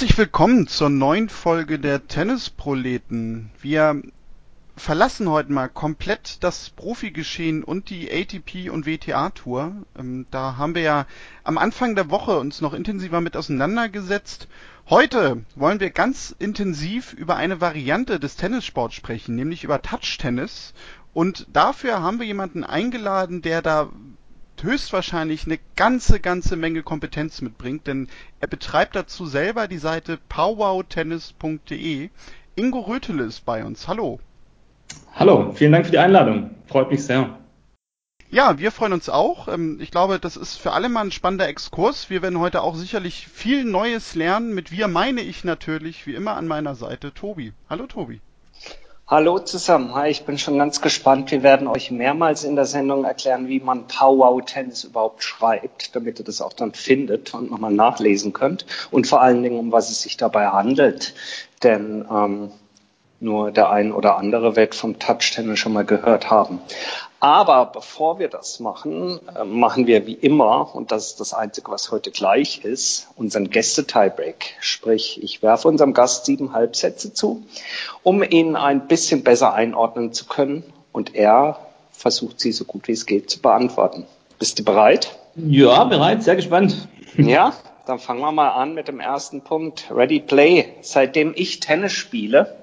Herzlich willkommen zur neuen Folge der Tennisproleten. Wir verlassen heute mal komplett das Profigeschehen und die ATP und WTA Tour. Ähm, da haben wir ja am Anfang der Woche uns noch intensiver mit auseinandergesetzt. Heute wollen wir ganz intensiv über eine Variante des Tennissports sprechen, nämlich über Touch Tennis. Und dafür haben wir jemanden eingeladen, der da höchstwahrscheinlich eine ganze, ganze Menge Kompetenz mitbringt, denn er betreibt dazu selber die Seite powwowtennis.de. Ingo Rötele ist bei uns. Hallo. Hallo, vielen Dank für die Einladung. Freut mich sehr. Ja, wir freuen uns auch. Ähm, ich glaube, das ist für alle mal ein spannender Exkurs. Wir werden heute auch sicherlich viel Neues lernen. Mit wir meine ich natürlich, wie immer an meiner Seite, Tobi. Hallo, Tobi. Hallo zusammen. Hi, ich bin schon ganz gespannt. Wir werden euch mehrmals in der Sendung erklären, wie man Powwow Tennis überhaupt schreibt, damit ihr das auch dann findet und nochmal nachlesen könnt. Und vor allen Dingen, um was es sich dabei handelt. Denn ähm, nur der ein oder andere wird vom Touch Tennis schon mal gehört haben. Aber bevor wir das machen, äh, machen wir wie immer, und das ist das Einzige, was heute gleich ist, unseren Gäste-Tiebreak. Sprich, ich werfe unserem Gast sieben Halbsätze zu, um ihn ein bisschen besser einordnen zu können. Und er versucht sie so gut wie es geht zu beantworten. Bist du bereit? Ja, bereit, sehr gespannt. Ja, dann fangen wir mal an mit dem ersten Punkt. Ready Play. Seitdem ich Tennis spiele,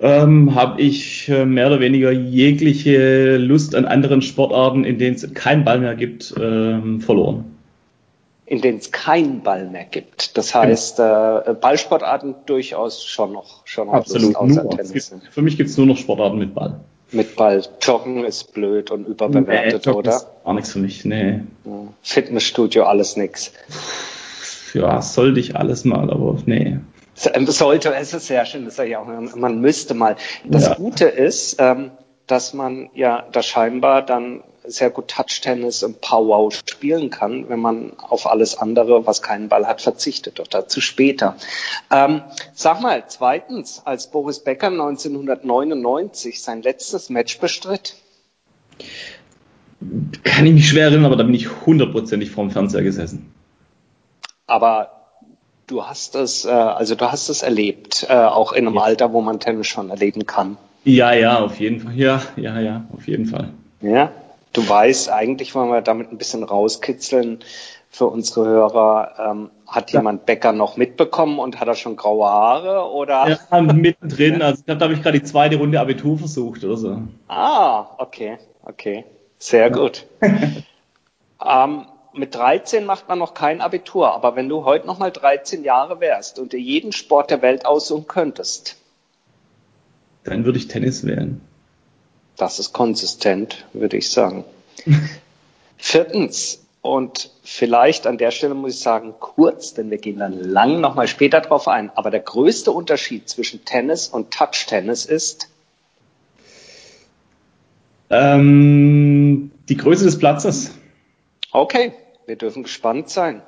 ähm, habe ich äh, mehr oder weniger jegliche Lust an anderen Sportarten, in denen es keinen Ball mehr gibt, ähm, verloren. In denen es keinen Ball mehr gibt. Das heißt, genau. äh, Ballsportarten durchaus schon noch, schon noch Absolut. Lust, außer nur. Tennis. Gibt, für mich gibt es nur noch Sportarten mit Ball. Mit Ball. Joggen ist blöd und überbewertet, nee, oder? Ist gar nichts für mich, nee. Fitnessstudio, alles nix. Ja, sollte ich alles mal, aber nee. Sollte, es ist sehr schön, das ich auch, man müsste mal. Das ja. Gute ist, ähm, dass man ja da scheinbar dann sehr gut Touch-Tennis und Powwow spielen kann, wenn man auf alles andere, was keinen Ball hat, verzichtet. Doch dazu später. Ähm, sag mal, zweitens, als Boris Becker 1999 sein letztes Match bestritt? Kann ich mich schwer erinnern, aber da bin ich hundertprozentig vorm Fernseher gesessen. Aber Du hast es, äh, also du hast es erlebt, äh, auch in einem ja. Alter, wo man Tennis schon erleben kann. Ja, ja, auf jeden Fall. Ja, ja, ja, auf jeden Fall. Ja, du weißt, eigentlich wollen wir damit ein bisschen rauskitzeln für unsere Hörer. Ähm, hat ja. jemand Bäcker noch mitbekommen und hat er schon graue Haare oder? Ja, mittendrin. Also ich glaube, da habe ich gerade die zweite Runde Abitur versucht oder so. Ah, okay, okay, sehr ja. gut. ähm, mit 13 macht man noch kein Abitur, aber wenn du heute noch mal 13 Jahre wärst und dir jeden Sport der Welt aussuchen könntest, dann würde ich Tennis wählen. Das ist konsistent, würde ich sagen. Viertens, und vielleicht an der Stelle muss ich sagen kurz, denn wir gehen dann lang noch mal später drauf ein, aber der größte Unterschied zwischen Tennis und Touch-Tennis ist? Ähm, die Größe des Platzes. Okay, wir dürfen gespannt sein.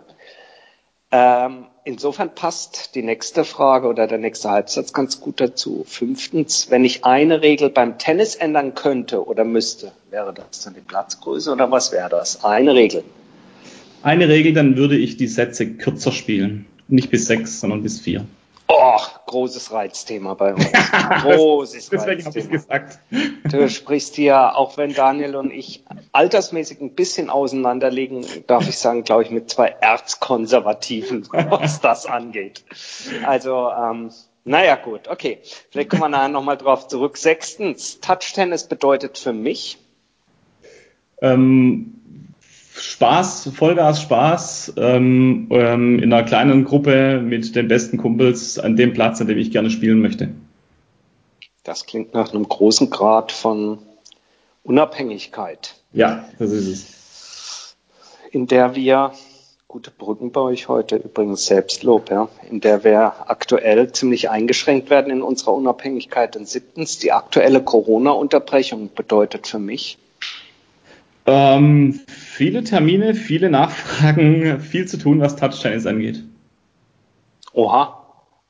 Ähm, insofern passt die nächste Frage oder der nächste Halbsatz ganz gut dazu. Fünftens, wenn ich eine Regel beim Tennis ändern könnte oder müsste, wäre das dann die Platzgröße oder was wäre das? Eine Regel. Eine Regel, dann würde ich die Sätze kürzer spielen. Nicht bis sechs, sondern bis vier. Oh, großes Reizthema bei uns. Großes Deswegen habe ich gesagt. Du sprichst hier, auch wenn Daniel und ich altersmäßig ein bisschen auseinanderlegen, darf ich sagen, glaube ich, mit zwei Erzkonservativen, was das angeht. Also, ähm, naja, gut, okay. Vielleicht kommen wir nachher nochmal drauf zurück. Sechstens, Touch-Tennis bedeutet für mich? Ähm, Spaß, Vollgas Spaß ähm, ähm, in einer kleinen Gruppe mit den besten Kumpels an dem Platz, an dem ich gerne spielen möchte. Das klingt nach einem großen Grad von Unabhängigkeit. Ja, das ist es. In der wir, gute Brücken bei euch heute, übrigens Selbstlob, ja, in der wir aktuell ziemlich eingeschränkt werden in unserer Unabhängigkeit. Und siebtens, die aktuelle Corona-Unterbrechung bedeutet für mich, ähm, viele Termine, viele Nachfragen, viel zu tun, was Touch-Tennis angeht. Oha.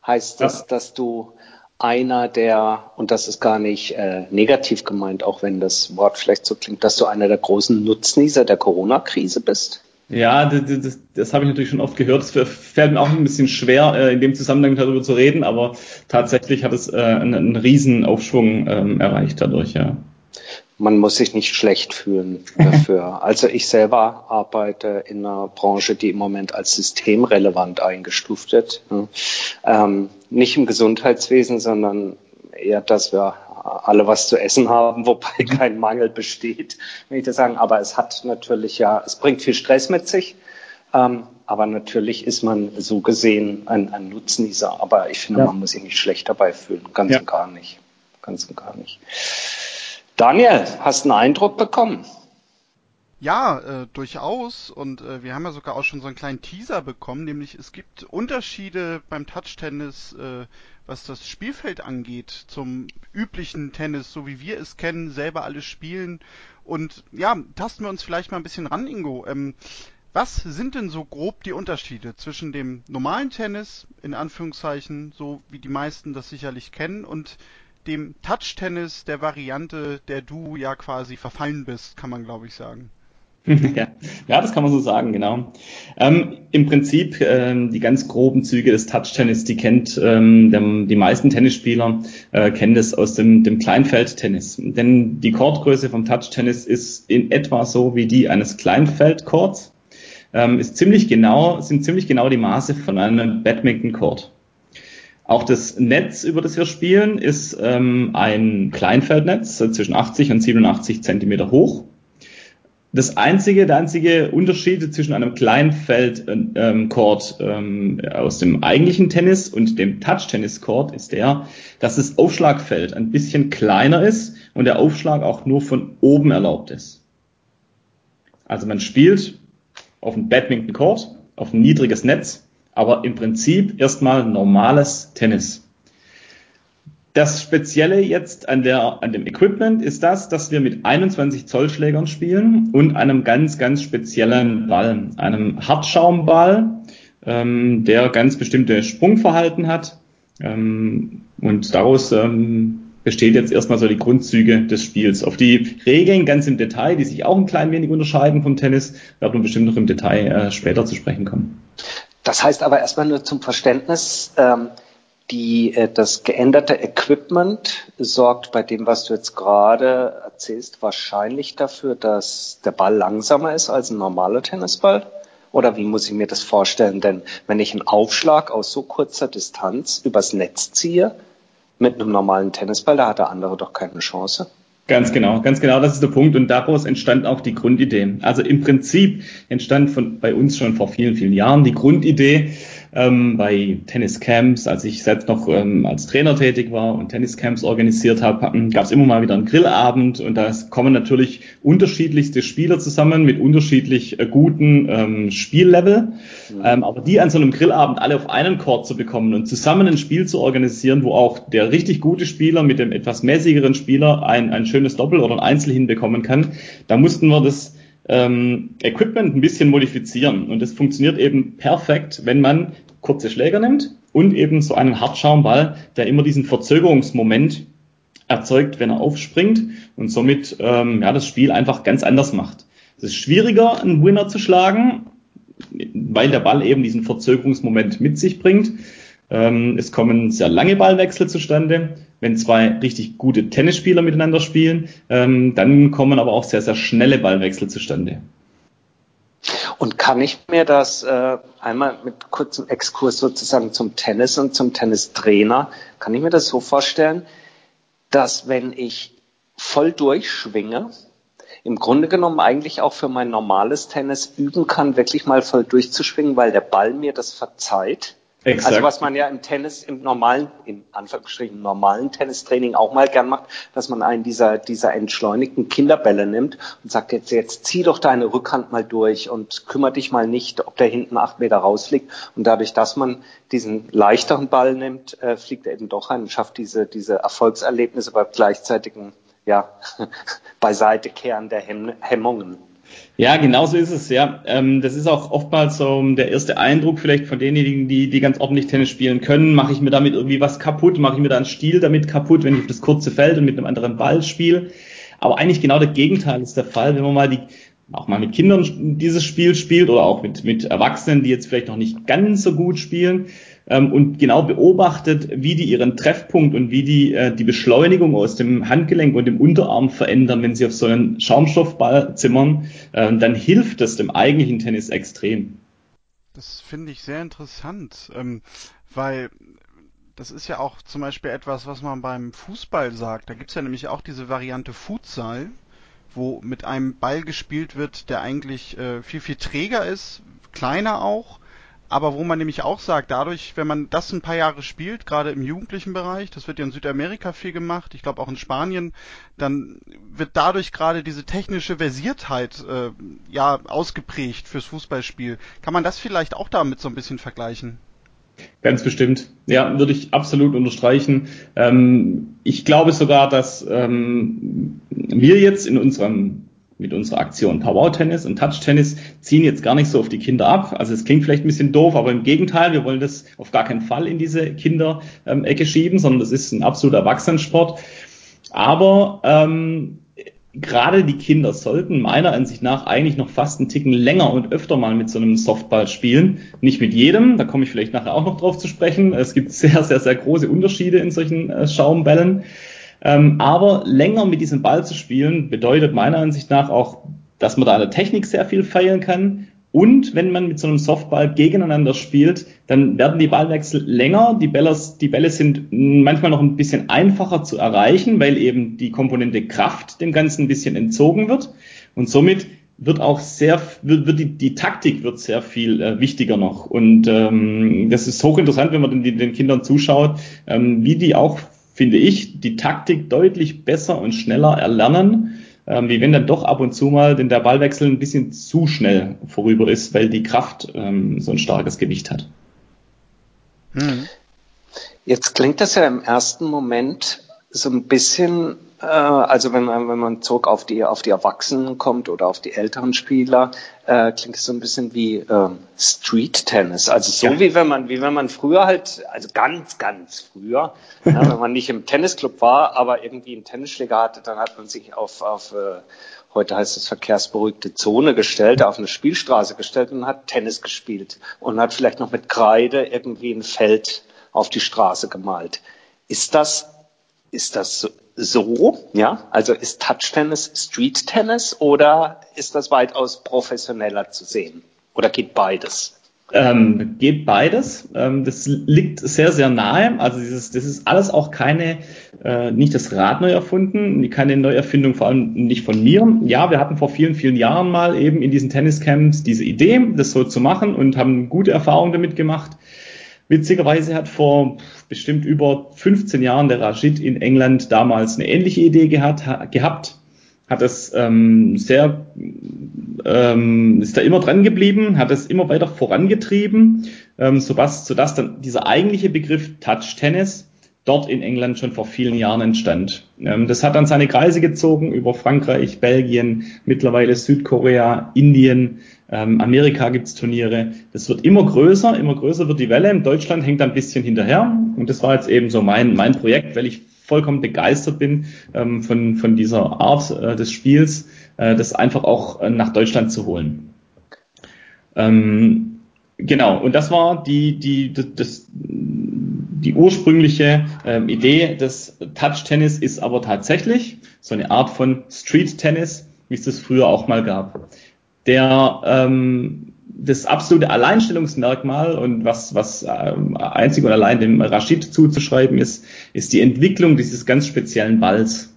Heißt das, ja. dass du einer der, und das ist gar nicht äh, negativ gemeint, auch wenn das Wort vielleicht so klingt, dass du einer der großen Nutznießer der Corona-Krise bist? Ja, das, das, das habe ich natürlich schon oft gehört. Es fällt mir auch ein bisschen schwer, äh, in dem Zusammenhang darüber zu reden, aber tatsächlich hat es äh, einen, einen riesen Aufschwung ähm, erreicht dadurch, ja. Man muss sich nicht schlecht fühlen dafür. also ich selber arbeite in einer Branche, die im Moment als systemrelevant eingestuft wird. Ähm, nicht im Gesundheitswesen, sondern eher, dass wir alle was zu essen haben, wobei kein Mangel besteht, wenn ich das sagen. Aber es hat natürlich ja, es bringt viel Stress mit sich. Ähm, aber natürlich ist man so gesehen ein, ein Nutznießer. Aber ich finde, ja. man muss sich nicht schlecht dabei fühlen. Ganz ja. und gar nicht. Ganz und gar nicht. Daniel, hast einen Eindruck bekommen? Ja, äh, durchaus. Und äh, wir haben ja sogar auch schon so einen kleinen Teaser bekommen, nämlich es gibt Unterschiede beim Touch-Tennis, äh, was das Spielfeld angeht, zum üblichen Tennis, so wie wir es kennen, selber alles spielen. Und ja, tasten wir uns vielleicht mal ein bisschen ran, Ingo. Ähm, was sind denn so grob die Unterschiede zwischen dem normalen Tennis, in Anführungszeichen, so wie die meisten das sicherlich kennen, und dem Touch-Tennis der Variante, der du ja quasi verfallen bist, kann man glaube ich sagen. ja. das kann man so sagen, genau. Ähm, Im Prinzip ähm, die ganz groben Züge des Touch-Tennis, die kennt ähm, der, die meisten Tennisspieler äh, kennen das aus dem, dem Kleinfeld-Tennis. Denn die Chordgröße vom Touch-Tennis ist in etwa so wie die eines Kleinfeld-Chords. Ähm, ist ziemlich genau, sind ziemlich genau die Maße von einem Badminton-Chord. Auch das Netz, über das wir spielen, ist ähm, ein Kleinfeldnetz zwischen 80 und 87 Zentimeter hoch das einzige, der einzige Unterschied zwischen einem Kleinfeld-Court ähm, ähm, aus dem eigentlichen Tennis und dem Touch-Tennis-Court ist der, dass das Aufschlagfeld ein bisschen kleiner ist und der Aufschlag auch nur von oben erlaubt ist. Also man spielt auf einem Badminton-Court, auf ein niedriges Netz, aber im Prinzip erstmal normales Tennis. Das Spezielle jetzt an, der, an dem Equipment ist das, dass wir mit 21 Zoll Schlägern spielen und einem ganz, ganz speziellen Ball, einem Hartschaumball, ähm, der ganz bestimmte Sprungverhalten hat. Ähm, und daraus ähm, besteht jetzt erstmal so die Grundzüge des Spiels. Auf die Regeln ganz im Detail, die sich auch ein klein wenig unterscheiden vom Tennis, werden wir bestimmt noch im Detail äh, später zu sprechen kommen. Das heißt aber erstmal nur zum Verständnis, ähm, die, äh, das geänderte Equipment sorgt bei dem, was du jetzt gerade erzählst, wahrscheinlich dafür, dass der Ball langsamer ist als ein normaler Tennisball? Oder wie muss ich mir das vorstellen? Denn wenn ich einen Aufschlag aus so kurzer Distanz übers Netz ziehe, mit einem normalen Tennisball, da hat der andere doch keine Chance. Ganz genau, ganz genau, das ist der Punkt. Und daraus entstand auch die Grundidee. Also im Prinzip entstand von, bei uns schon vor vielen, vielen Jahren die Grundidee, ähm, bei Tenniscamps, als ich selbst noch ähm, als Trainer tätig war und Tenniscamps organisiert habe, gab es immer mal wieder einen Grillabend und da kommen natürlich unterschiedlichste Spieler zusammen mit unterschiedlich äh, guten ähm, Spiellevel. Mhm. Aber die an so einem Grillabend alle auf einen Court zu bekommen und zusammen ein Spiel zu organisieren, wo auch der richtig gute Spieler mit dem etwas mäßigeren Spieler ein, ein schönes Doppel oder ein Einzel hinbekommen kann, da mussten wir das ähm, Equipment ein bisschen modifizieren. Und das funktioniert eben perfekt, wenn man kurze Schläger nimmt und eben so einen Hartschaumball, der immer diesen Verzögerungsmoment erzeugt, wenn er aufspringt und somit ähm, ja, das Spiel einfach ganz anders macht. Es ist schwieriger, einen Winner zu schlagen, weil der Ball eben diesen Verzögerungsmoment mit sich bringt. Ähm, es kommen sehr lange Ballwechsel zustande. Wenn zwei richtig gute Tennisspieler miteinander spielen, ähm, dann kommen aber auch sehr, sehr schnelle Ballwechsel zustande. Und kann ich mir das äh, einmal mit kurzem Exkurs sozusagen zum Tennis und zum Tennistrainer, kann ich mir das so vorstellen, dass wenn ich voll durchschwinge, im Grunde genommen eigentlich auch für mein normales Tennis üben kann, wirklich mal voll durchzuschwingen, weil der Ball mir das verzeiht Exakt. Also was man ja im Tennis, im normalen, im Anführungsstrichen normalen Tennistraining auch mal gern macht, dass man einen dieser, dieser entschleunigten Kinderbälle nimmt und sagt jetzt, jetzt zieh doch deine Rückhand mal durch und kümmere dich mal nicht, ob der hinten acht Meter rausfliegt. Und dadurch, dass man diesen leichteren Ball nimmt, äh, fliegt er eben doch ein und schafft diese, diese Erfolgserlebnisse bei gleichzeitigen, ja, Beiseitekehren der Hemmungen. Ja, genau so ist es, ja. Ähm, das ist auch oftmals so der erste Eindruck vielleicht von denjenigen, die, die ganz ordentlich Tennis spielen können. Mache ich mir damit irgendwie was kaputt? Mache ich mir da einen Stil damit kaputt, wenn ich auf das kurze Feld und mit einem anderen Ball spiele? Aber eigentlich genau der Gegenteil ist der Fall, wenn man mal die, auch mal mit Kindern dieses Spiel spielt oder auch mit, mit Erwachsenen, die jetzt vielleicht noch nicht ganz so gut spielen ähm, und genau beobachtet, wie die ihren Treffpunkt und wie die äh, die Beschleunigung aus dem Handgelenk und dem Unterarm verändern, wenn sie auf so einen Schaumstoffball zimmern, äh, dann hilft das dem eigentlichen Tennis extrem. Das finde ich sehr interessant, ähm, weil das ist ja auch zum Beispiel etwas, was man beim Fußball sagt. Da gibt es ja nämlich auch diese Variante Futsal, wo mit einem Ball gespielt wird, der eigentlich äh, viel, viel träger ist, kleiner auch, aber wo man nämlich auch sagt, dadurch, wenn man das ein paar Jahre spielt, gerade im jugendlichen Bereich, das wird ja in Südamerika viel gemacht, ich glaube auch in Spanien, dann wird dadurch gerade diese technische Versiertheit äh, ja ausgeprägt fürs Fußballspiel. Kann man das vielleicht auch damit so ein bisschen vergleichen? Ganz bestimmt. Ja, würde ich absolut unterstreichen. Ähm, ich glaube sogar, dass ähm, wir jetzt in unserem mit unserer Aktion Power Tennis und Touch Tennis ziehen jetzt gar nicht so auf die Kinder ab. Also es klingt vielleicht ein bisschen doof, aber im Gegenteil, wir wollen das auf gar keinen Fall in diese Kinderecke schieben, sondern das ist ein absoluter Erwachsenensport. Aber ähm, gerade die Kinder sollten meiner Ansicht nach eigentlich noch fast einen Ticken länger und öfter mal mit so einem Softball spielen. Nicht mit jedem, da komme ich vielleicht nachher auch noch drauf zu sprechen. Es gibt sehr, sehr, sehr große Unterschiede in solchen äh, Schaumbällen. Ähm, aber länger mit diesem Ball zu spielen, bedeutet meiner Ansicht nach auch, dass man da an der Technik sehr viel feilen kann. Und wenn man mit so einem Softball gegeneinander spielt, dann werden die Ballwechsel länger. Die Bälle, die Bälle sind manchmal noch ein bisschen einfacher zu erreichen, weil eben die Komponente Kraft dem Ganzen ein bisschen entzogen wird. Und somit wird auch sehr, wird, wird die, die Taktik wird sehr viel äh, wichtiger noch. Und ähm, das ist hochinteressant, wenn man den, den Kindern zuschaut, ähm, wie die auch finde ich, die Taktik deutlich besser und schneller erlernen, ähm, wie wenn dann doch ab und zu mal denn der Ballwechsel ein bisschen zu schnell vorüber ist, weil die Kraft ähm, so ein starkes Gewicht hat. Hm. Jetzt klingt das ja im ersten Moment so ein bisschen äh, also wenn man, wenn man zurück auf die, auf die Erwachsenen kommt oder auf die älteren Spieler, äh, klingt es so ein bisschen wie äh, Street Tennis. Also so ja. wie wenn man, wie wenn man früher halt, also ganz, ganz früher, ja, wenn man nicht im Tennisclub war, aber irgendwie einen Tennisschläger hatte, dann hat man sich auf, auf äh, heute heißt es verkehrsberuhigte Zone gestellt, auf eine Spielstraße gestellt und hat Tennis gespielt und hat vielleicht noch mit Kreide irgendwie ein Feld auf die Straße gemalt. Ist das, ist das so, ja? Also ist Touch Tennis Street Tennis oder ist das weitaus professioneller zu sehen? Oder geht beides? Ähm, geht beides. Ähm, das liegt sehr, sehr nahe. Also dieses, das ist alles auch keine, äh, nicht das Rad neu erfunden, keine Neuerfindung, vor allem nicht von mir. Ja, wir hatten vor vielen, vielen Jahren mal eben in diesen Tenniscamps diese Idee, das so zu machen und haben gute Erfahrungen damit gemacht. Witzigerweise hat vor bestimmt über 15 Jahren der Rashid in England damals eine ähnliche Idee gehabt, gehabt hat es ähm, sehr, ähm, ist da immer dran geblieben, hat es immer weiter vorangetrieben, ähm, sodass, sodass dann dieser eigentliche Begriff Touch Tennis dort in England schon vor vielen Jahren entstand. Ähm, das hat dann seine Kreise gezogen über Frankreich, Belgien, mittlerweile Südkorea, Indien, ähm, Amerika gibt's Turniere. Das wird immer größer, immer größer wird die Welle. In Deutschland hängt ein bisschen hinterher. Und das war jetzt eben so mein, mein Projekt, weil ich vollkommen begeistert bin ähm, von, von dieser Art äh, des Spiels, äh, das einfach auch äh, nach Deutschland zu holen. Genau, und das war die, die, das, die ursprüngliche ähm, Idee des Touch-Tennis ist aber tatsächlich so eine Art von Street-Tennis, wie es das früher auch mal gab der ähm, das absolute Alleinstellungsmerkmal und was, was ähm, einzig und allein dem Rashid zuzuschreiben ist, ist die Entwicklung dieses ganz speziellen Balls.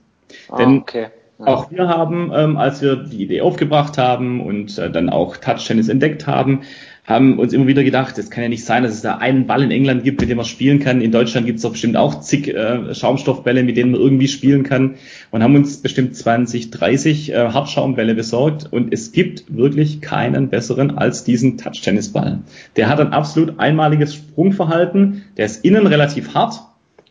Ah, Denn okay. ja. auch wir haben, ähm, als wir die Idee aufgebracht haben und äh, dann auch Touch Tennis entdeckt haben, haben uns immer wieder gedacht, es kann ja nicht sein, dass es da einen Ball in England gibt, mit dem man spielen kann. In Deutschland gibt es doch bestimmt auch zig äh, Schaumstoffbälle, mit denen man irgendwie spielen kann. Und haben uns bestimmt 20, 30 äh, Hartschaumbälle besorgt. Und es gibt wirklich keinen besseren als diesen Touch-Tennisball. Der hat ein absolut einmaliges Sprungverhalten. Der ist innen relativ hart,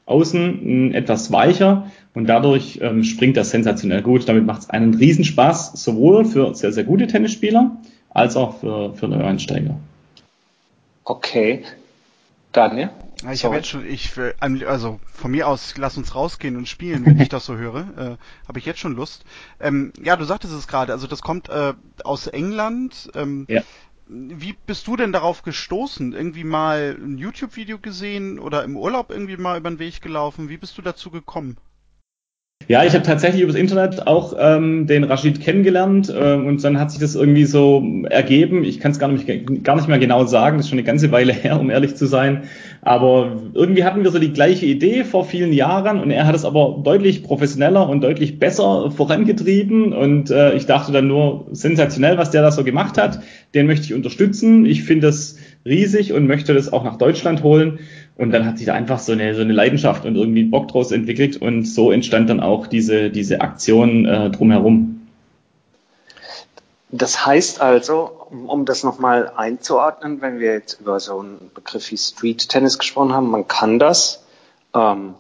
außen mh, etwas weicher und dadurch ähm, springt er sensationell gut. Damit macht es einen Riesenspaß, sowohl für sehr, sehr gute Tennisspieler, als auch für, für Neueinsteiger. Okay. Daniel? ich habe jetzt schon, ich also von mir aus, lass uns rausgehen und spielen, wenn ich das so höre. Äh, habe ich jetzt schon Lust. Ähm, ja, du sagtest es gerade, also das kommt äh, aus England. Ähm, ja. Wie bist du denn darauf gestoßen? Irgendwie mal ein YouTube-Video gesehen oder im Urlaub irgendwie mal über den Weg gelaufen? Wie bist du dazu gekommen? Ja, ich habe tatsächlich übers Internet auch ähm, den Rashid kennengelernt äh, und dann hat sich das irgendwie so ergeben. Ich kann es gar nicht, gar nicht mehr genau sagen, das ist schon eine ganze Weile her, um ehrlich zu sein. Aber irgendwie hatten wir so die gleiche Idee vor vielen Jahren und er hat es aber deutlich professioneller und deutlich besser vorangetrieben und äh, ich dachte dann nur, sensationell, was der da so gemacht hat. Den möchte ich unterstützen. Ich finde das riesig und möchte das auch nach Deutschland holen. Und dann hat sich da einfach so eine, so eine Leidenschaft und irgendwie Bock draus entwickelt und so entstand dann auch diese, diese Aktion äh, drumherum. Das heißt also, um das nochmal einzuordnen, wenn wir jetzt über so einen Begriff wie Street Tennis gesprochen haben, man kann das ähm,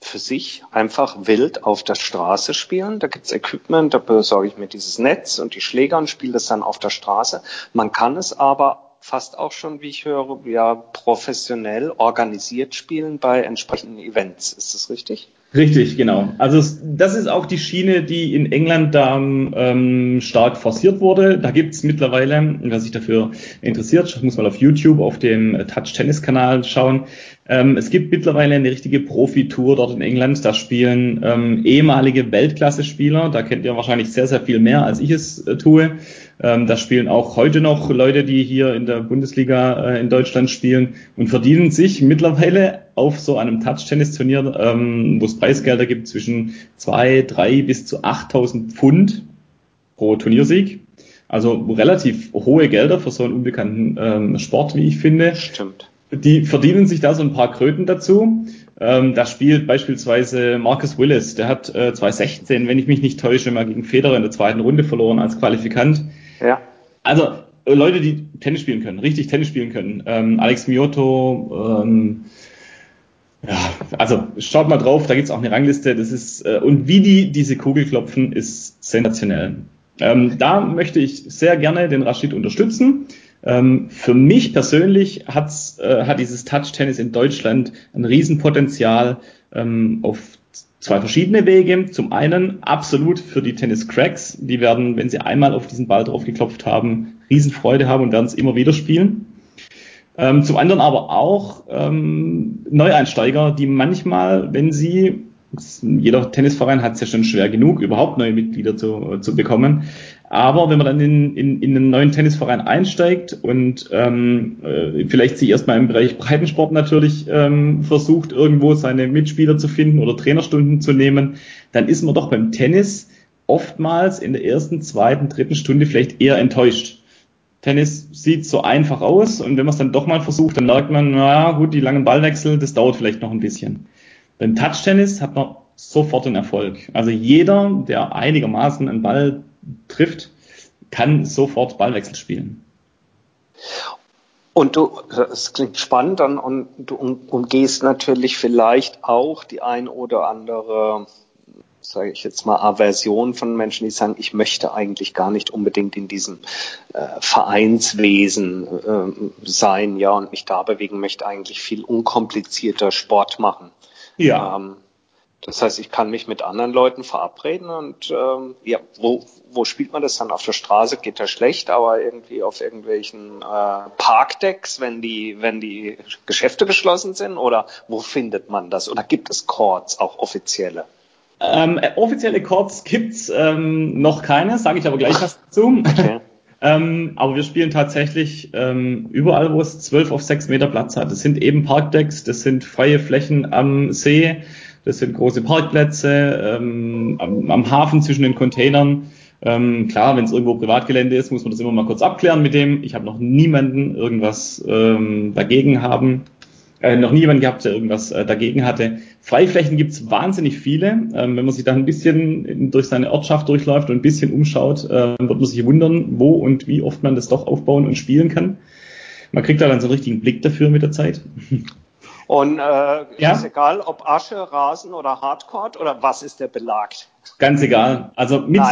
für sich einfach wild auf der Straße spielen. Da gibt's Equipment, da besorge ich mir dieses Netz und die Schläger und spiele das dann auf der Straße. Man kann es aber fast auch schon, wie ich höre, ja, professionell organisiert spielen bei entsprechenden Events. Ist das richtig? Richtig, genau. Also das ist auch die Schiene, die in England da ähm, stark forciert wurde. Da gibt's mittlerweile, wer sich dafür interessiert, muss mal auf YouTube auf dem Touch Tennis Kanal schauen. Ähm, es gibt mittlerweile eine richtige Profitour dort in England. Da spielen ähm, ehemalige Weltklasse-Spieler. Da kennt ihr wahrscheinlich sehr, sehr viel mehr, als ich es äh, tue. Ähm, da spielen auch heute noch Leute, die hier in der Bundesliga äh, in Deutschland spielen und verdienen sich mittlerweile auf so einem Touch-Tennis-Turnier, ähm, wo es Preisgelder gibt zwischen zwei, drei bis zu 8.000 Pfund pro Turniersieg. Also relativ hohe Gelder für so einen unbekannten ähm, Sport, wie ich finde. Stimmt. Die verdienen sich da so ein paar Kröten dazu. Ähm, da spielt beispielsweise Marcus Willis, der hat äh, 2016, wenn ich mich nicht täusche, mal gegen Federer in der zweiten Runde verloren als Qualifikant. Ja. Also äh, Leute, die Tennis spielen können, richtig Tennis spielen können. Ähm, Alex Mioto, ähm, ja, also schaut mal drauf, da gibt's auch eine Rangliste. Das ist äh, und wie die diese Kugel klopfen, ist sensationell. Ähm, da möchte ich sehr gerne den Rashid unterstützen. Ähm, für mich persönlich hat's, äh, hat dieses Touch-Tennis in Deutschland ein Riesenpotenzial ähm, auf zwei verschiedene Wege. Zum einen absolut für die Tennis-Cracks. Die werden, wenn sie einmal auf diesen Ball drauf geklopft haben, Riesenfreude haben und werden es immer wieder spielen. Ähm, zum anderen aber auch ähm, Neueinsteiger, die manchmal, wenn sie, jeder Tennisverein hat es ja schon schwer genug, überhaupt neue Mitglieder zu, zu bekommen, aber wenn man dann in, in, in einen neuen Tennisverein einsteigt und ähm, äh, vielleicht sich erstmal im Bereich Breitensport natürlich ähm, versucht, irgendwo seine Mitspieler zu finden oder Trainerstunden zu nehmen, dann ist man doch beim Tennis oftmals in der ersten, zweiten, dritten Stunde vielleicht eher enttäuscht. Tennis sieht so einfach aus und wenn man es dann doch mal versucht, dann merkt man, na gut, die langen Ballwechsel, das dauert vielleicht noch ein bisschen. Beim Touch-Tennis hat man sofort den Erfolg. Also jeder, der einigermaßen einen Ball trifft, kann sofort Ballwechsel spielen. Und du, es klingt spannend dann, und du umgehst natürlich vielleicht auch die ein oder andere, sage ich jetzt mal, Aversion von Menschen, die sagen, ich möchte eigentlich gar nicht unbedingt in diesem äh, Vereinswesen äh, sein, ja, und mich da bewegen, möchte eigentlich viel unkomplizierter Sport machen. Ja. Ähm, das heißt, ich kann mich mit anderen Leuten verabreden und ähm, ja, wo, wo spielt man das dann? Auf der Straße geht das schlecht, aber irgendwie auf irgendwelchen äh, Parkdecks, wenn die, wenn die Geschäfte geschlossen sind? Oder wo findet man das? Oder gibt es Courts, auch offizielle? Ähm, äh, offizielle Courts gibt's ähm, noch keine, sage ich aber gleich was dazu. Okay. ähm, aber wir spielen tatsächlich ähm, überall, wo es 12 auf 6 Meter Platz hat. Das sind eben Parkdecks, das sind freie Flächen am See das sind große Parkplätze ähm, am, am, Hafen zwischen den Containern. Ähm, klar, wenn es irgendwo Privatgelände ist, muss man das immer mal kurz abklären mit dem. Ich habe noch niemanden irgendwas ähm, dagegen haben, äh, noch niemanden gehabt, der irgendwas äh, dagegen hatte. Freiflächen gibt's wahnsinnig viele. Ähm, wenn man sich da ein bisschen durch seine Ortschaft durchläuft und ein bisschen umschaut, äh, wird man sich wundern, wo und wie oft man das doch aufbauen und spielen kann. Man kriegt da dann so einen richtigen Blick dafür mit der Zeit. Und äh, ja? ist egal, ob Asche, Rasen oder Hardcore oder was ist der Belag? Ganz egal. Also mit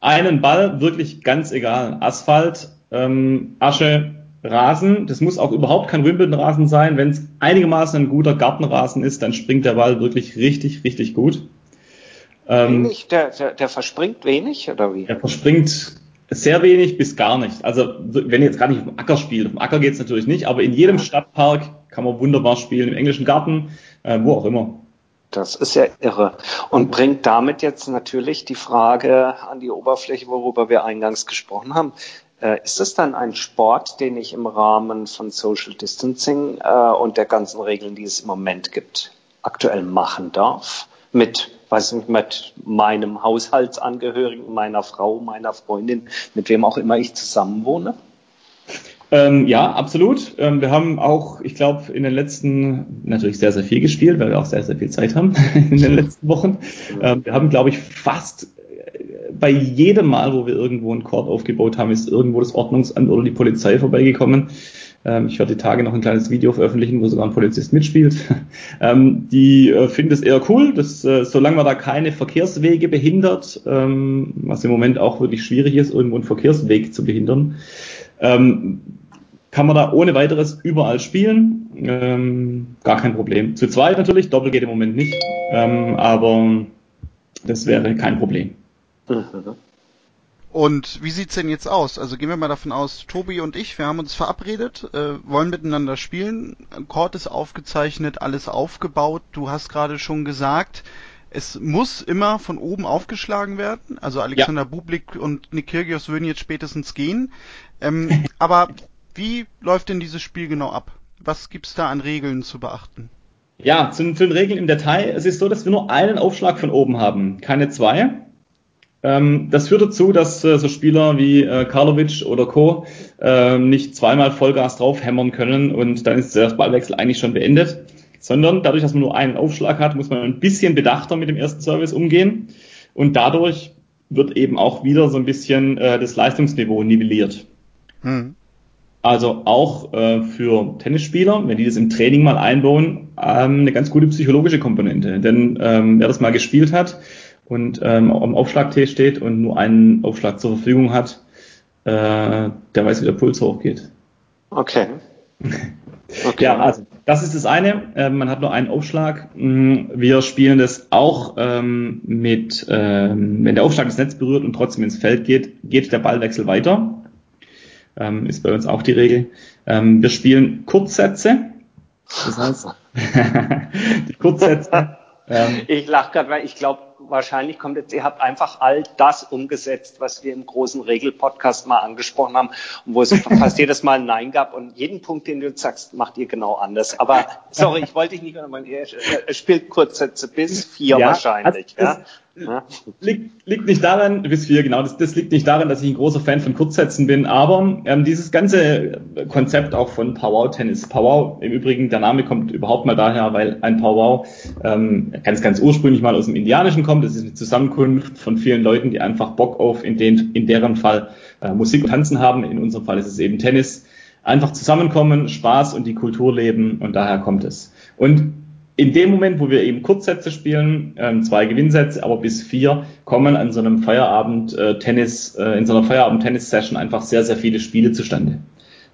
einen Ball wirklich ganz egal. Asphalt, ähm, Asche, Rasen. Das muss auch überhaupt kein Wimbledon-Rasen sein. Wenn es einigermaßen ein guter Gartenrasen ist, dann springt der Ball wirklich richtig, richtig gut. Ähm, wenig? Der, der, der verspringt wenig oder wie? Er verspringt sehr wenig bis gar nicht. Also wenn ihr jetzt gerade nicht auf dem Acker spielt, auf dem Acker geht's natürlich nicht, aber in jedem Stadtpark kann man wunderbar spielen, im englischen Garten, äh, wo auch immer. Das ist ja irre. Und bringt damit jetzt natürlich die Frage an die Oberfläche, worüber wir eingangs gesprochen haben. Äh, ist es dann ein Sport, den ich im Rahmen von Social Distancing äh, und der ganzen Regeln, die es im Moment gibt, aktuell machen darf? Mit, weiß nicht, mit meinem Haushaltsangehörigen, meiner Frau, meiner Freundin, mit wem auch immer ich zusammenwohne? Ähm, ja, absolut. Ähm, wir haben auch, ich glaube, in den letzten natürlich sehr, sehr viel gespielt, weil wir auch sehr, sehr viel Zeit haben in den letzten Wochen. Ähm, wir haben, glaube ich, fast bei jedem Mal, wo wir irgendwo einen Court aufgebaut haben, ist irgendwo das Ordnungsamt oder die Polizei vorbeigekommen. Ähm, ich werde die Tage noch ein kleines Video veröffentlichen, wo sogar ein Polizist mitspielt. Ähm, die äh, finden es eher cool, dass äh, solange man da keine Verkehrswege behindert, ähm, was im Moment auch wirklich schwierig ist, irgendwo einen Verkehrsweg zu behindern, kann man da ohne weiteres überall spielen. gar kein Problem. Zu zweit natürlich, Doppel geht im Moment nicht, aber das wäre kein Problem. Mhm. Und wie sieht's denn jetzt aus? Also gehen wir mal davon aus, Tobi und ich, wir haben uns verabredet, äh, wollen miteinander spielen. Court ist aufgezeichnet, alles aufgebaut. Du hast gerade schon gesagt, es muss immer von oben aufgeschlagen werden. Also Alexander ja. Bublik und Nick Kyrgios würden jetzt spätestens gehen. Ähm, aber wie läuft denn dieses Spiel genau ab? Was gibt's da an Regeln zu beachten? Ja, zu, zu den Regeln im Detail. Es ist so, dass wir nur einen Aufschlag von oben haben, keine zwei. Ähm, das führt dazu, dass äh, so Spieler wie äh, Karlovic oder Co. Äh, nicht zweimal Vollgas draufhämmern können und dann ist der Ballwechsel eigentlich schon beendet, sondern dadurch, dass man nur einen Aufschlag hat, muss man ein bisschen bedachter mit dem ersten Service umgehen und dadurch wird eben auch wieder so ein bisschen äh, das Leistungsniveau nivelliert. Hm. Also auch für Tennisspieler, wenn die das im Training mal einbauen, ähm, eine ganz gute psychologische Komponente. Denn ähm, wer das mal gespielt hat, und ähm, am Aufschlagtee steht und nur einen Aufschlag zur Verfügung hat, äh, der weiß, wie der Puls hochgeht. Okay. okay. Ja, also das ist das eine. Äh, man hat nur einen Aufschlag. Mm, wir spielen das auch ähm, mit, ähm, wenn der Aufschlag das Netz berührt und trotzdem ins Feld geht, geht der Ballwechsel weiter. Ähm, ist bei uns auch die Regel. Ähm, wir spielen Kurzsätze. Das heißt, die Kurzsätze. Ähm, ich lache gerade, weil ich glaube, wahrscheinlich kommt jetzt, ihr habt einfach all das umgesetzt, was wir im großen Regel-Podcast mal angesprochen haben und wo es fast jedes Mal ein Nein gab und jeden Punkt, den du sagst, macht ihr genau anders. Aber sorry, ich wollte dich nicht, ihr spielt Kurzsätze bis vier ja, wahrscheinlich. Also, ja? Liegt, liegt nicht daran, bis vier, genau, das, das liegt nicht daran, dass ich ein großer Fan von Kurzsätzen bin, aber ähm, dieses ganze Konzept auch von Powwow Tennis. Powwow, im Übrigen, der Name kommt überhaupt mal daher, weil ein Powwow ähm, ganz, ganz ursprünglich mal aus dem Indianischen kommt. Das ist eine Zusammenkunft von vielen Leuten, die einfach Bock auf, in, den, in deren Fall äh, Musik und Tanzen haben. In unserem Fall ist es eben Tennis. Einfach zusammenkommen, Spaß und die Kultur leben und daher kommt es. Und in dem Moment, wo wir eben Kurzsätze spielen, ähm, zwei Gewinnsätze, aber bis vier, kommen an so einem Feierabend äh, äh, in so einer Feierabend Tennis Session einfach sehr, sehr viele Spiele zustande.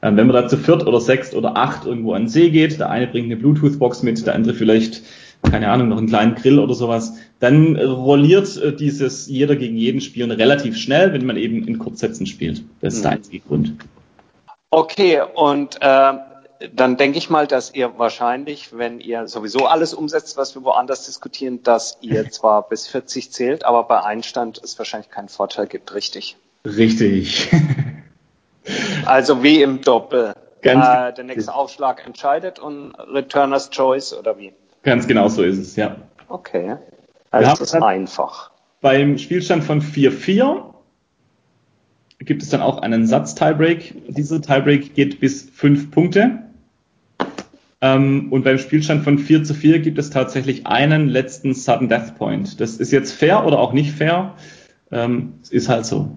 Ähm, wenn man da zu viert oder sechst oder acht irgendwo an den See geht, der eine bringt eine Bluetooth Box mit, der andere vielleicht keine Ahnung, noch einen kleinen Grill oder sowas, dann rolliert äh, dieses jeder gegen jeden Spielen relativ schnell, wenn man eben in Kurzsätzen spielt. Das ist mhm. der einzige Grund. Okay, und äh, dann denke ich mal, dass ihr wahrscheinlich, wenn ihr sowieso alles umsetzt, was wir woanders diskutieren, dass ihr zwar bis 40 zählt, aber bei Einstand es wahrscheinlich keinen Vorteil gibt, richtig? Richtig. also wie im Doppel. Ganz äh, der nächste Aufschlag entscheidet und Returner's Choice oder wie? Ganz genau so ist es, ja. Okay. Also das ist einfach. Beim Spielstand von 4-4 gibt es dann auch einen Satz-Tiebreak. Dieser Tiebreak geht bis fünf Punkte. Ähm, und beim Spielstand von 4 zu 4 gibt es tatsächlich einen letzten Sudden Death Point. Das ist jetzt fair oder auch nicht fair. Ähm, ist halt so.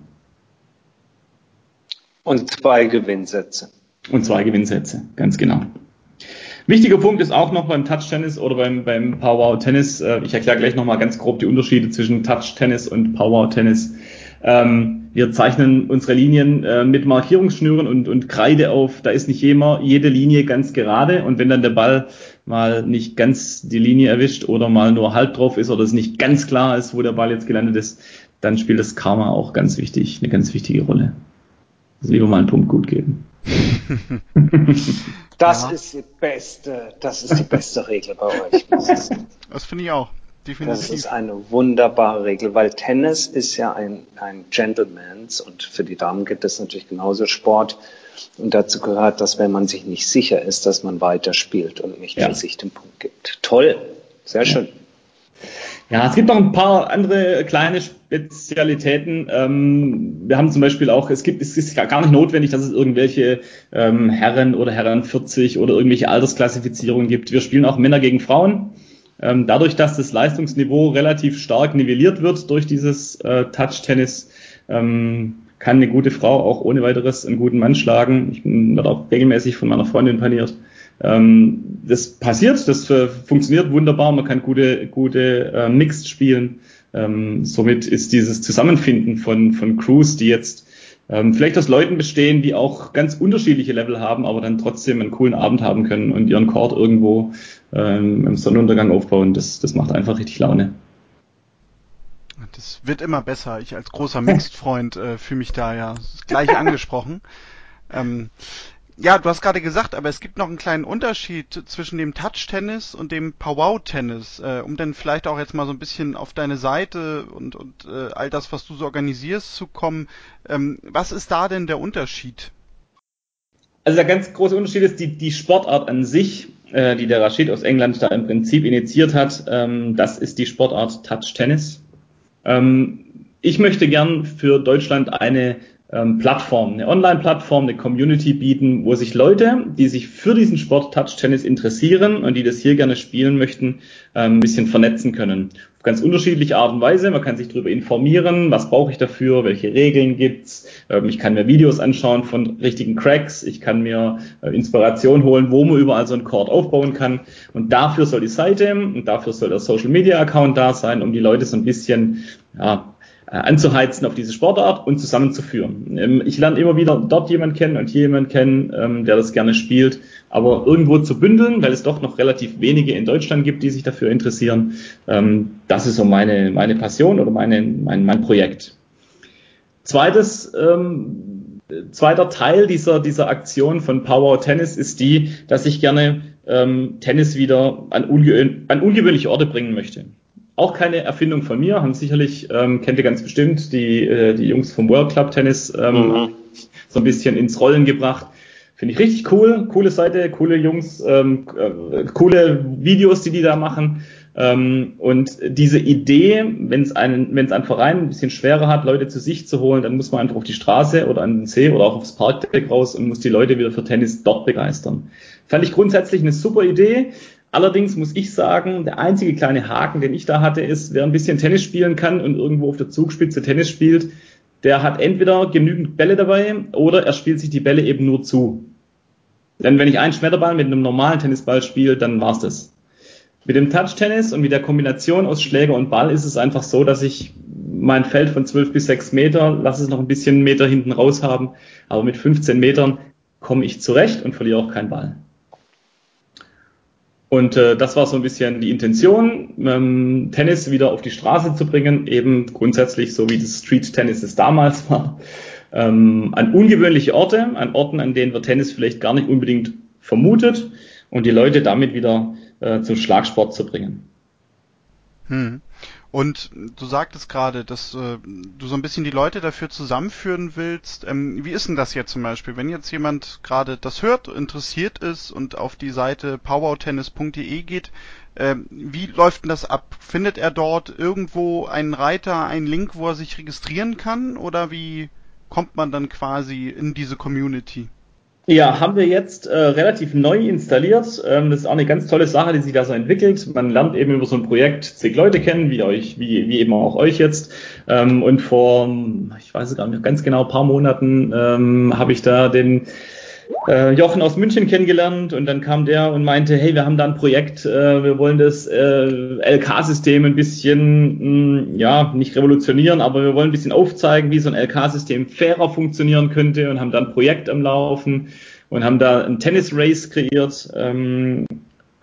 Und zwei Gewinnsätze. Und zwei Gewinnsätze, ganz genau. Wichtiger Punkt ist auch noch beim Touch Tennis oder beim, beim Power Tennis. Äh, ich erkläre gleich nochmal ganz grob die Unterschiede zwischen Touch Tennis und Power Tennis. ähm, wir zeichnen unsere Linien äh, mit Markierungsschnüren und, und Kreide auf. Da ist nicht immer jede Linie ganz gerade und wenn dann der Ball mal nicht ganz die Linie erwischt oder mal nur halb drauf ist oder es nicht ganz klar ist, wo der Ball jetzt gelandet ist, dann spielt das Karma auch ganz wichtig, eine ganz wichtige Rolle. Also lieber mal einen Punkt gut geben. Das ja. ist die beste, das ist die beste Regel bei euch. Das finde ich auch. Definitiv. Das ist eine wunderbare Regel, weil Tennis ist ja ein, ein Gentleman's und für die Damen gibt es natürlich genauso Sport. Und dazu gehört, dass wenn man sich nicht sicher ist, dass man weiter spielt und nicht ja. für sich den Punkt gibt. Toll, sehr schön. Ja, es gibt noch ein paar andere kleine Spezialitäten. Ähm, wir haben zum Beispiel auch, es gibt, es ist gar nicht notwendig, dass es irgendwelche ähm, Herren oder Herren 40 oder irgendwelche Altersklassifizierungen gibt. Wir spielen auch Männer gegen Frauen. Ähm, dadurch, dass das Leistungsniveau relativ stark nivelliert wird durch dieses äh, Touch-Tennis, ähm, kann eine gute Frau auch ohne weiteres einen guten Mann schlagen. Ich werde auch regelmäßig von meiner Freundin paniert. Ähm, das passiert, das äh, funktioniert wunderbar. Man kann gute, gute äh, Mixed spielen. Ähm, somit ist dieses Zusammenfinden von, von Crews, die jetzt ähm, vielleicht aus Leuten bestehen, die auch ganz unterschiedliche Level haben, aber dann trotzdem einen coolen Abend haben können und ihren Court irgendwo ähm, im Sonnenuntergang aufbauen. Das, das macht einfach richtig Laune. Das wird immer besser. Ich als großer Mixed-Freund äh, fühle mich da ja gleich angesprochen. Ähm, ja, du hast gerade gesagt, aber es gibt noch einen kleinen Unterschied zwischen dem Touch-Tennis und dem Powwow-Tennis, äh, um dann vielleicht auch jetzt mal so ein bisschen auf deine Seite und, und äh, all das, was du so organisierst, zu kommen. Ähm, was ist da denn der Unterschied? Also der ganz große Unterschied ist die, die Sportart an sich, äh, die der Rashid aus England da im Prinzip initiiert hat. Ähm, das ist die Sportart Touch-Tennis. Ähm, ich möchte gern für Deutschland eine ähm, Plattform, eine Online-Plattform, eine Community bieten, wo sich Leute, die sich für diesen Sport Touch-Tennis interessieren und die das hier gerne spielen möchten, ähm, ein bisschen vernetzen können. Auf ganz unterschiedliche Art und Weise. Man kann sich darüber informieren, was brauche ich dafür, welche Regeln gibt's. Ähm, ich kann mir Videos anschauen von richtigen Cracks. Ich kann mir äh, Inspiration holen, wo man überall so ein Court aufbauen kann. Und dafür soll die Seite und dafür soll der Social-Media-Account da sein, um die Leute so ein bisschen ja, anzuheizen auf diese Sportart und zusammenzuführen. Ähm, ich lerne immer wieder dort jemand kennen und hier jemand kennen, ähm, der das gerne spielt, aber irgendwo zu bündeln, weil es doch noch relativ wenige in Deutschland gibt, die sich dafür interessieren. Ähm, das ist so meine, meine Passion oder meine, mein, mein Projekt. Zweites, ähm, zweiter Teil dieser, dieser Aktion von Power Tennis ist die, dass ich gerne ähm, Tennis wieder an, unge an ungewöhnliche Orte bringen möchte. Auch keine Erfindung von mir, haben sicherlich, ähm, kennt ihr ganz bestimmt, die, äh, die Jungs vom World Club Tennis ähm, mhm. so ein bisschen ins Rollen gebracht. Finde ich richtig cool, coole Seite, coole Jungs, ähm, äh, coole Videos, die die da machen. Ähm, und diese Idee, wenn es einen, wenn es ein Verein ein bisschen schwerer hat, Leute zu sich zu holen, dann muss man einfach auf die Straße oder an den See oder auch aufs Parkdeck raus und muss die Leute wieder für Tennis dort begeistern. Fand ich grundsätzlich eine super Idee. Allerdings muss ich sagen, der einzige kleine Haken, den ich da hatte, ist, wer ein bisschen Tennis spielen kann und irgendwo auf der Zugspitze Tennis spielt, der hat entweder genügend Bälle dabei oder er spielt sich die Bälle eben nur zu. Denn wenn ich einen Schmetterball mit einem normalen Tennisball spiele, dann war's das. Mit dem Touch-Tennis und mit der Kombination aus Schläger und Ball ist es einfach so, dass ich mein Feld von 12 bis 6 Meter, lasse es noch ein bisschen Meter hinten raus haben, aber mit 15 Metern komme ich zurecht und verliere auch keinen Ball. Und äh, das war so ein bisschen die Intention, ähm, Tennis wieder auf die Straße zu bringen, eben grundsätzlich so wie das Street Tennis es damals war, ähm, an ungewöhnliche Orte, an Orten, an denen wir Tennis vielleicht gar nicht unbedingt vermutet und die Leute damit wieder äh, zum Schlagsport zu bringen. Hm. Und du sagtest gerade, dass äh, du so ein bisschen die Leute dafür zusammenführen willst. Ähm, wie ist denn das jetzt zum Beispiel, wenn jetzt jemand gerade das hört, interessiert ist und auf die Seite powertennis.de geht, äh, wie läuft denn das ab? Findet er dort irgendwo einen Reiter, einen Link, wo er sich registrieren kann oder wie kommt man dann quasi in diese Community? Ja, haben wir jetzt äh, relativ neu installiert. Ähm, das ist auch eine ganz tolle Sache, die sich da so entwickelt. Man lernt eben über so ein Projekt zig Leute kennen, wie euch, wie, wie eben auch euch jetzt. Ähm, und vor, ich weiß es gar nicht ganz genau, paar Monaten ähm, habe ich da den äh, Jochen aus München kennengelernt und dann kam der und meinte, hey, wir haben da ein Projekt, äh, wir wollen das äh, LK-System ein bisschen, mh, ja, nicht revolutionieren, aber wir wollen ein bisschen aufzeigen, wie so ein LK-System fairer funktionieren könnte und haben da ein Projekt am Laufen und haben da ein Tennis-Race kreiert, ähm,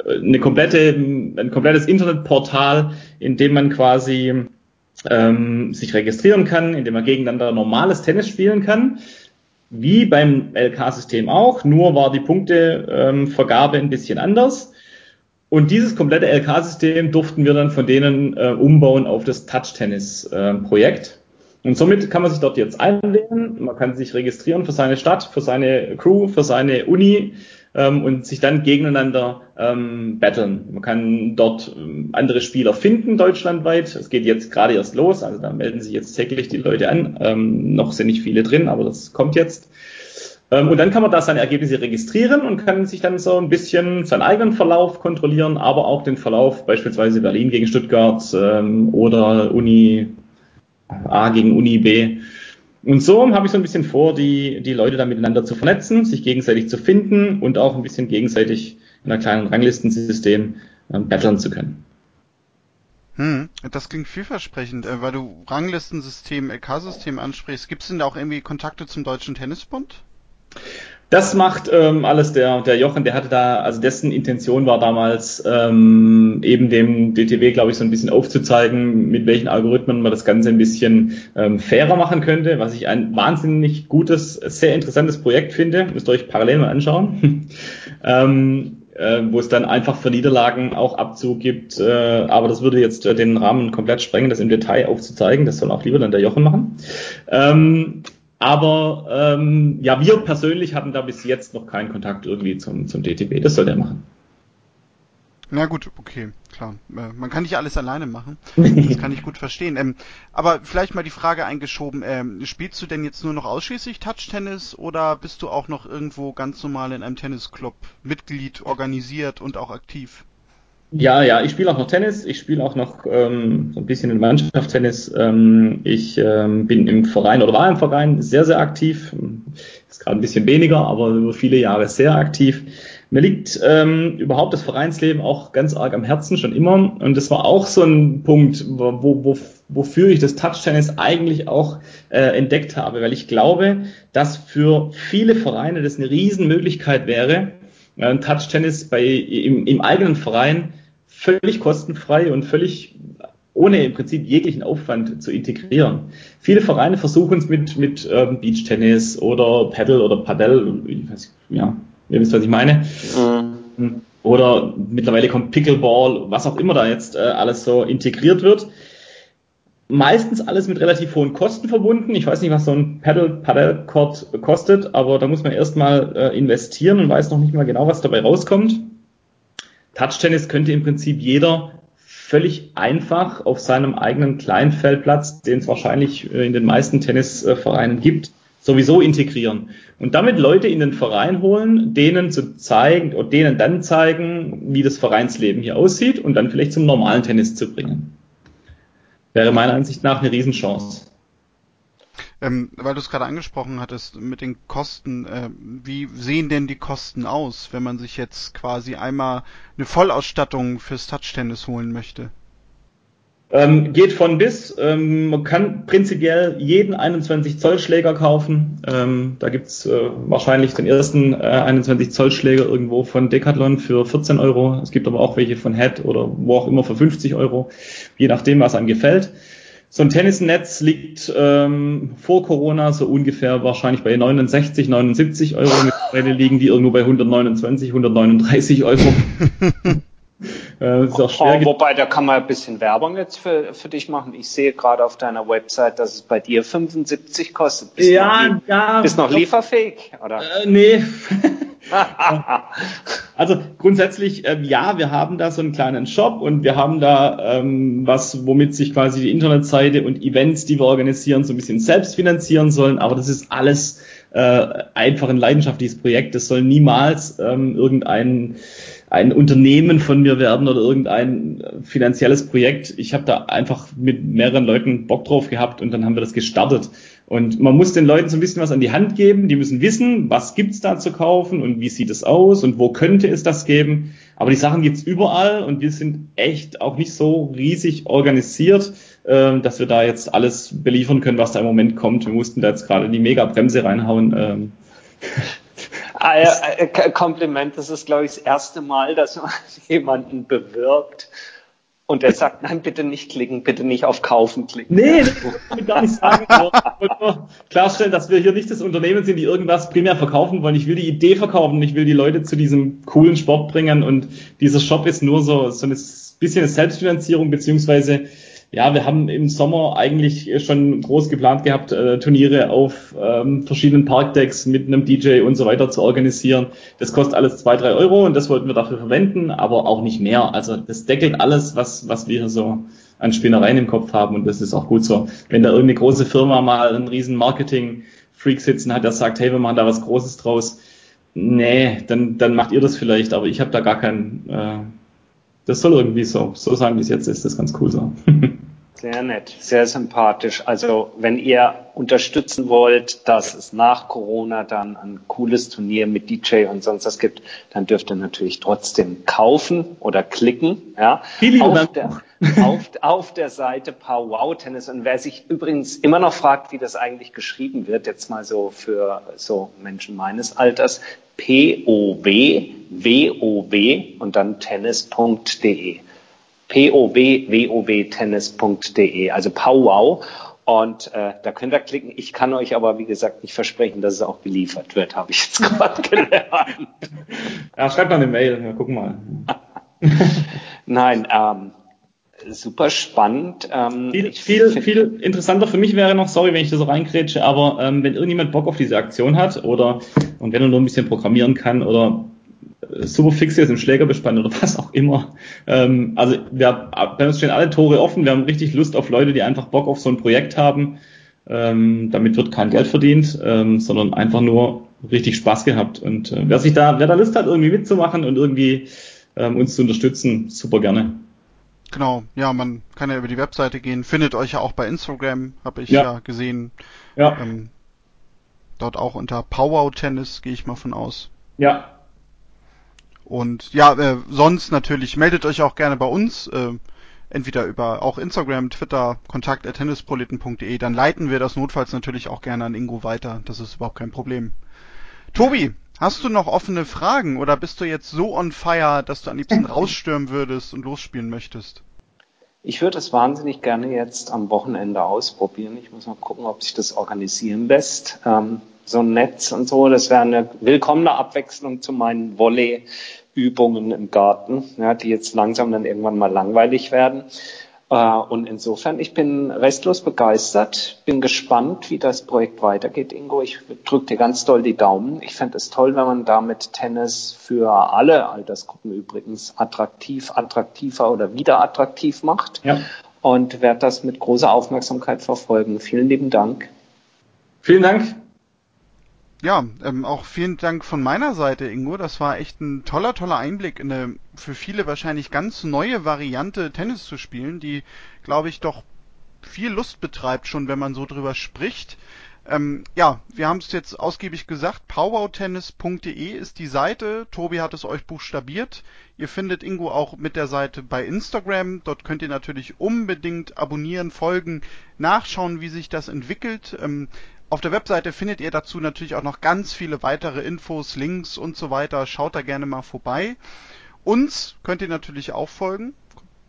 eine komplette, ein komplettes Internetportal, in dem man quasi ähm, sich registrieren kann, in dem man gegeneinander normales Tennis spielen kann wie beim LK-System auch, nur war die Punktevergabe ähm, ein bisschen anders. Und dieses komplette LK-System durften wir dann von denen äh, umbauen auf das Touch-Tennis-Projekt. Äh, und somit kann man sich dort jetzt einwählen, man kann sich registrieren für seine Stadt, für seine Crew, für seine Uni ähm, und sich dann gegeneinander ähm, battlen. Man kann dort ähm, andere Spieler finden deutschlandweit. Es geht jetzt gerade erst los, also da melden sich jetzt täglich die Leute an. Ähm, noch sind nicht viele drin, aber das kommt jetzt. Ähm, und dann kann man da seine Ergebnisse registrieren und kann sich dann so ein bisschen seinen eigenen Verlauf kontrollieren, aber auch den Verlauf beispielsweise Berlin gegen Stuttgart ähm, oder Uni A gegen Uni B und so habe ich so ein bisschen vor, die, die Leute da miteinander zu vernetzen, sich gegenseitig zu finden und auch ein bisschen gegenseitig in einer kleinen Ranglistensystem ähm, battlen zu können. Hm, das klingt vielversprechend, äh, weil du Ranglistensystem, LK-System ansprichst. Gibt es denn da auch irgendwie Kontakte zum Deutschen Tennisbund? Das macht ähm, alles der, der Jochen, der hatte da, also dessen Intention war damals ähm, eben dem DTW, glaube ich, so ein bisschen aufzuzeigen, mit welchen Algorithmen man das Ganze ein bisschen ähm, fairer machen könnte, was ich ein wahnsinnig gutes, sehr interessantes Projekt finde. Müsst ihr euch parallel mal anschauen. ähm, äh, wo es dann einfach für Niederlagen auch Abzug gibt. Äh, aber das würde jetzt äh, den Rahmen komplett sprengen, das im Detail aufzuzeigen. Das soll auch lieber dann der Jochen machen. Ähm, aber ähm, ja, wir persönlich hatten da bis jetzt noch keinen Kontakt irgendwie zum, zum DTB. Das soll der machen. Na gut, okay, klar. Äh, man kann nicht alles alleine machen. Das kann ich gut verstehen. Ähm, aber vielleicht mal die Frage eingeschoben, ähm, spielst du denn jetzt nur noch ausschließlich Touch-Tennis oder bist du auch noch irgendwo ganz normal in einem Tennisclub Mitglied, organisiert und auch aktiv? Ja, ja, ich spiele auch noch Tennis, ich spiele auch noch ähm, so ein bisschen in Mannschaftstennis. Ähm, ich ähm, bin im Verein oder war im Verein sehr, sehr aktiv. Ist gerade ein bisschen weniger, aber über viele Jahre sehr aktiv. Mir liegt ähm, überhaupt das Vereinsleben auch ganz arg am Herzen schon immer. Und das war auch so ein Punkt, wo, wo, wofür ich das Touch-Tennis eigentlich auch äh, entdeckt habe, weil ich glaube, dass für viele Vereine das eine Riesenmöglichkeit wäre, äh, Touch-Tennis bei, im, im eigenen Verein völlig kostenfrei und völlig ohne im Prinzip jeglichen Aufwand zu integrieren. Viele Vereine versuchen es mit, mit ähm, Beachtennis oder Paddle oder Padel, ja, ihr wisst, was ich meine. Mhm. Oder mittlerweile kommt Pickleball, was auch immer da jetzt äh, alles so integriert wird. Meistens alles mit relativ hohen Kosten verbunden. Ich weiß nicht, was so ein Paddle, Paddle Court kostet, aber da muss man erstmal äh, investieren und weiß noch nicht mal genau, was dabei rauskommt. Touch-Tennis könnte im Prinzip jeder völlig einfach auf seinem eigenen Kleinfeldplatz, den es wahrscheinlich äh, in den meisten Tennisvereinen gibt, sowieso integrieren. Und damit Leute in den Verein holen, denen zu zeigen oder denen dann zeigen, wie das Vereinsleben hier aussieht und dann vielleicht zum normalen Tennis zu bringen. Wäre meiner Ansicht nach eine Riesenchance. Ähm, weil du es gerade angesprochen hattest mit den Kosten, äh, wie sehen denn die Kosten aus, wenn man sich jetzt quasi einmal eine Vollausstattung fürs Touch-Tennis holen möchte? Ähm, geht von bis. Ähm, man kann prinzipiell jeden 21 Zoll Schläger kaufen. Ähm, da gibt's äh, wahrscheinlich den ersten äh, 21 Zoll Schläger irgendwo von Decathlon für 14 Euro. Es gibt aber auch welche von Head oder wo auch immer für 50 Euro, je nachdem, was einem gefällt. So ein Tennisnetz liegt ähm, vor Corona so ungefähr wahrscheinlich bei 69, 79 Euro. Mittlerweile liegen die irgendwo bei 129, 139 Euro. äh, ist auch schwer oh, wobei, da kann man ein bisschen Werbung jetzt für, für dich machen. Ich sehe gerade auf deiner Website, dass es bei dir 75 kostet. Bist ja, noch, ja. Bist noch lieferfähig, oder? Äh, nee. also grundsätzlich, äh, ja, wir haben da so einen kleinen Shop und wir haben da ähm, was, womit sich quasi die Internetseite und Events, die wir organisieren, so ein bisschen selbst finanzieren sollen. Aber das ist alles äh, einfach ein leidenschaftliches Projekt. Das soll niemals ähm, irgendein ein Unternehmen von mir werden oder irgendein finanzielles Projekt. Ich habe da einfach mit mehreren Leuten Bock drauf gehabt und dann haben wir das gestartet. Und man muss den Leuten so ein bisschen was an die Hand geben. Die müssen wissen, was gibt's da zu kaufen und wie sieht es aus und wo könnte es das geben. Aber die Sachen gibt's überall und wir sind echt auch nicht so riesig organisiert, äh, dass wir da jetzt alles beliefern können, was da im Moment kommt. Wir mussten da jetzt gerade die Mega-Bremse reinhauen. Ah, äh, Kompliment, das ist, glaube ich, das erste Mal, dass man jemanden bewirbt, und er sagt, nein, bitte nicht klicken, bitte nicht auf Kaufen klicken. Nee, das kann ich gar nicht sagen. Ich wollte nur klarstellen, dass wir hier nicht das Unternehmen sind, die irgendwas primär verkaufen wollen. Ich will die Idee verkaufen, ich will die Leute zu diesem coolen Sport bringen und dieser Shop ist nur so, so ein bisschen eine Selbstfinanzierung, beziehungsweise ja, wir haben im Sommer eigentlich schon groß geplant gehabt, äh, Turniere auf ähm, verschiedenen Parkdecks mit einem DJ und so weiter zu organisieren. Das kostet alles zwei, drei Euro und das wollten wir dafür verwenden, aber auch nicht mehr. Also das deckelt alles, was, was wir so an Spinnereien im Kopf haben und das ist auch gut so. Wenn da irgendeine große Firma mal einen riesen Marketing-Freak sitzen hat, der sagt, hey, wir machen da was Großes draus, nee, dann, dann macht ihr das vielleicht, aber ich habe da gar keinen... Äh, das soll irgendwie so, so sein, wie es jetzt ist, das ist ganz cool so. Sehr nett, sehr sympathisch. Also wenn ihr unterstützen wollt, dass es nach Corona dann ein cooles Turnier mit DJ und sonst was gibt, dann dürft ihr natürlich trotzdem kaufen oder klicken. Ja, auf, der, auf, auf der Seite Powwow Tennis. Und wer sich übrigens immer noch fragt, wie das eigentlich geschrieben wird, jetzt mal so für so Menschen meines Alters, P-O-W, W-O-W und dann tennis.de powwowtennis.de, also powwow. Und äh, da könnt ihr klicken. Ich kann euch aber, wie gesagt, nicht versprechen, dass es auch geliefert wird, habe ich jetzt gerade gelernt. Ja, schreibt mal eine Mail, ja, gucken mal. Nein, ähm, super spannend. Ähm, viel, viel, viel interessanter für mich wäre noch, sorry, wenn ich da so reinkrätsche, aber ähm, wenn irgendjemand Bock auf diese Aktion hat oder und wenn er nur ein bisschen programmieren kann oder super fix ist im Schlägerbespann oder was auch immer. Ähm, also wir, bei uns stehen alle Tore offen. Wir haben richtig Lust auf Leute, die einfach Bock auf so ein Projekt haben. Ähm, damit wird kein Geld verdient, ähm, sondern einfach nur richtig Spaß gehabt. Und äh, wer sich da, wer da Lust hat, irgendwie mitzumachen und irgendwie ähm, uns zu unterstützen, super gerne. Genau, ja, man kann ja über die Webseite gehen, findet euch ja auch bei Instagram, habe ich ja, ja gesehen. Ja. Ähm, dort auch unter Power Tennis gehe ich mal von aus. Ja, und ja, äh, sonst natürlich meldet euch auch gerne bei uns, äh, entweder über auch Instagram, Twitter, kontakt tennisproleten.de, dann leiten wir das notfalls natürlich auch gerne an Ingo weiter. Das ist überhaupt kein Problem. Tobi, hast du noch offene Fragen oder bist du jetzt so on fire, dass du am liebsten rausstürmen würdest und losspielen möchtest? Ich würde es wahnsinnig gerne jetzt am Wochenende ausprobieren. Ich muss mal gucken, ob sich das organisieren lässt. Ähm, so ein Netz und so. Das wäre eine willkommene Abwechslung zu meinen Volley-Übungen im Garten, ja, die jetzt langsam dann irgendwann mal langweilig werden. Äh, und insofern, ich bin restlos begeistert, bin gespannt, wie das Projekt weitergeht, Ingo. Ich drücke dir ganz doll die Daumen. Ich fände es toll, wenn man damit Tennis für alle Altersgruppen übrigens attraktiv, attraktiver oder wieder attraktiv macht. Ja. Und werde das mit großer Aufmerksamkeit verfolgen. Vielen lieben Dank. Vielen Dank. Ja, ähm, auch vielen Dank von meiner Seite, Ingo. Das war echt ein toller, toller Einblick in eine für viele wahrscheinlich ganz neue Variante Tennis zu spielen, die, glaube ich, doch viel Lust betreibt schon, wenn man so drüber spricht. Ähm, ja, wir haben es jetzt ausgiebig gesagt. powwowtennis.de ist die Seite. Tobi hat es euch buchstabiert. Ihr findet Ingo auch mit der Seite bei Instagram. Dort könnt ihr natürlich unbedingt abonnieren, folgen, nachschauen, wie sich das entwickelt. Ähm, auf der Webseite findet ihr dazu natürlich auch noch ganz viele weitere Infos, Links und so weiter. Schaut da gerne mal vorbei. Uns könnt ihr natürlich auch folgen.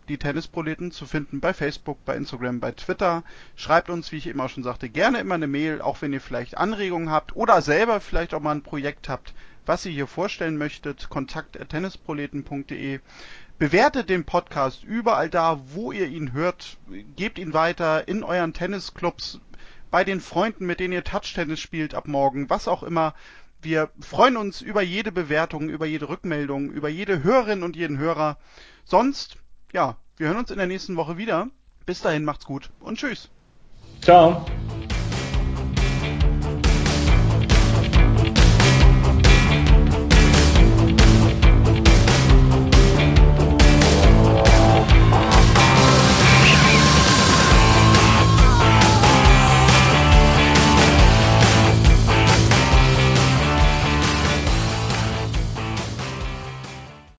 Die Tennisproleten zu finden bei Facebook, bei Instagram, bei Twitter. Schreibt uns, wie ich auch schon sagte, gerne immer eine Mail, auch wenn ihr vielleicht Anregungen habt oder selber vielleicht auch mal ein Projekt habt, was ihr hier vorstellen möchtet. Kontakt tennisproleten.de. Bewertet den Podcast überall da, wo ihr ihn hört. Gebt ihn weiter in euren Tennisclubs bei den Freunden, mit denen ihr Touch-Tennis spielt ab morgen, was auch immer. Wir freuen uns über jede Bewertung, über jede Rückmeldung, über jede Hörerin und jeden Hörer. Sonst, ja, wir hören uns in der nächsten Woche wieder. Bis dahin macht's gut und tschüss. Ciao.